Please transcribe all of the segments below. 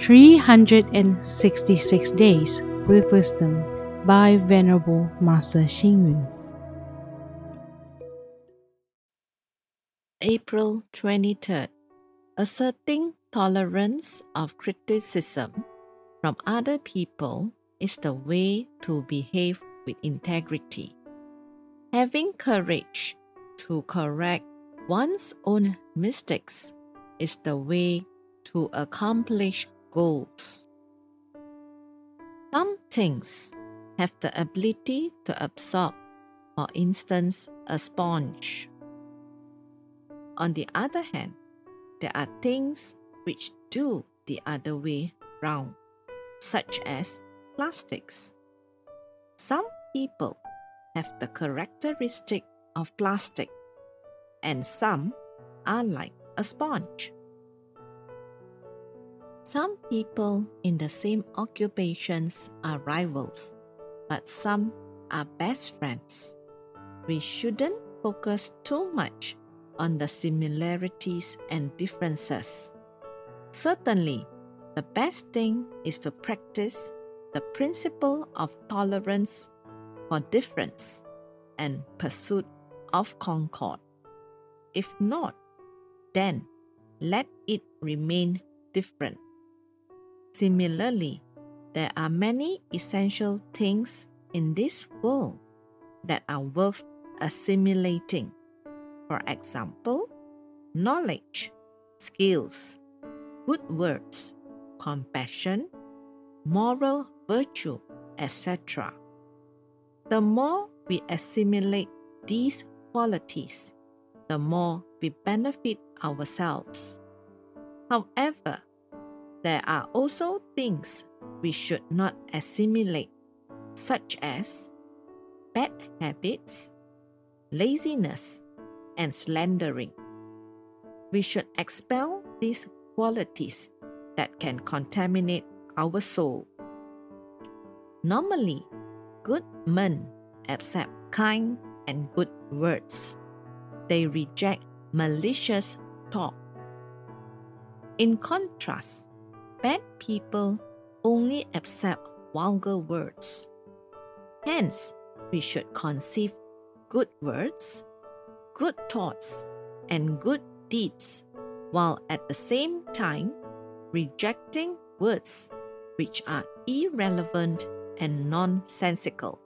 366 Days with Wisdom by Venerable Master Xing Yun. April 23rd. Asserting tolerance of criticism from other people is the way to behave with integrity. Having courage to correct one's own mistakes is the way to accomplish goals. Some things have the ability to absorb, for instance, a sponge. On the other hand, there are things which do the other way round, such as plastics. Some people have the characteristic of plastic, and some are like a sponge. Some people in the same occupations are rivals, but some are best friends. We shouldn't focus too much on the similarities and differences. Certainly, the best thing is to practice the principle of tolerance for difference and pursuit of concord. If not, then let it remain different. Similarly, there are many essential things in this world that are worth assimilating. For example, knowledge, skills, good words, compassion, moral virtue, etc. The more we assimilate these qualities, the more we benefit ourselves. However, there are also things we should not assimilate, such as bad habits, laziness, and slandering. We should expel these qualities that can contaminate our soul. Normally, good men accept kind and good words. They reject malicious talk. In contrast, bad people only accept vulgar words. Hence, we should conceive good words, good thoughts, and good deeds, while at the same time rejecting words which are irrelevant and nonsensical.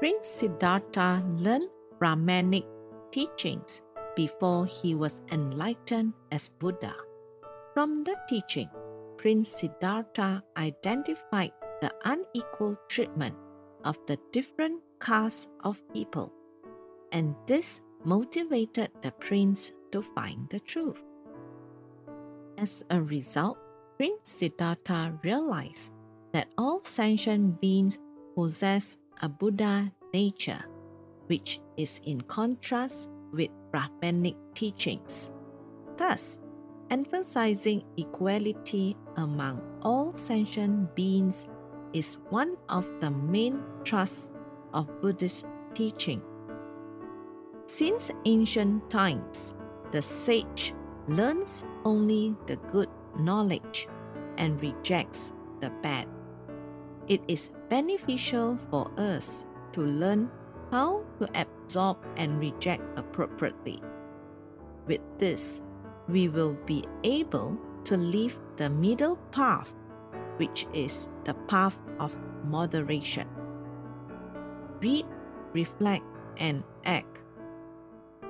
Prince Siddhartha learned Brahmanic teachings before he was enlightened as Buddha. From the teaching, Prince Siddhartha identified the unequal treatment of the different castes of people, and this motivated the prince to find the truth. As a result, Prince Siddhartha realized that all sentient beings possess a Buddha nature, which is in contrast with Brahmanic teachings. Thus, emphasizing equality among all sentient beings is one of the main thrusts of Buddhist teaching. Since ancient times, the sage learns only the good knowledge and rejects the bad. It is beneficial for us to learn how to absorb and reject appropriately. With this, we will be able to live the middle path, which is the path of moderation. Read, reflect, and act.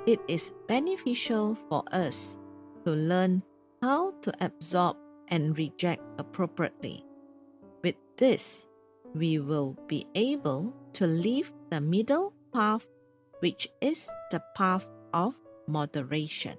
It is beneficial for us to learn how to absorb and reject appropriately. With this, we will be able to live the middle path, which is the path of moderation.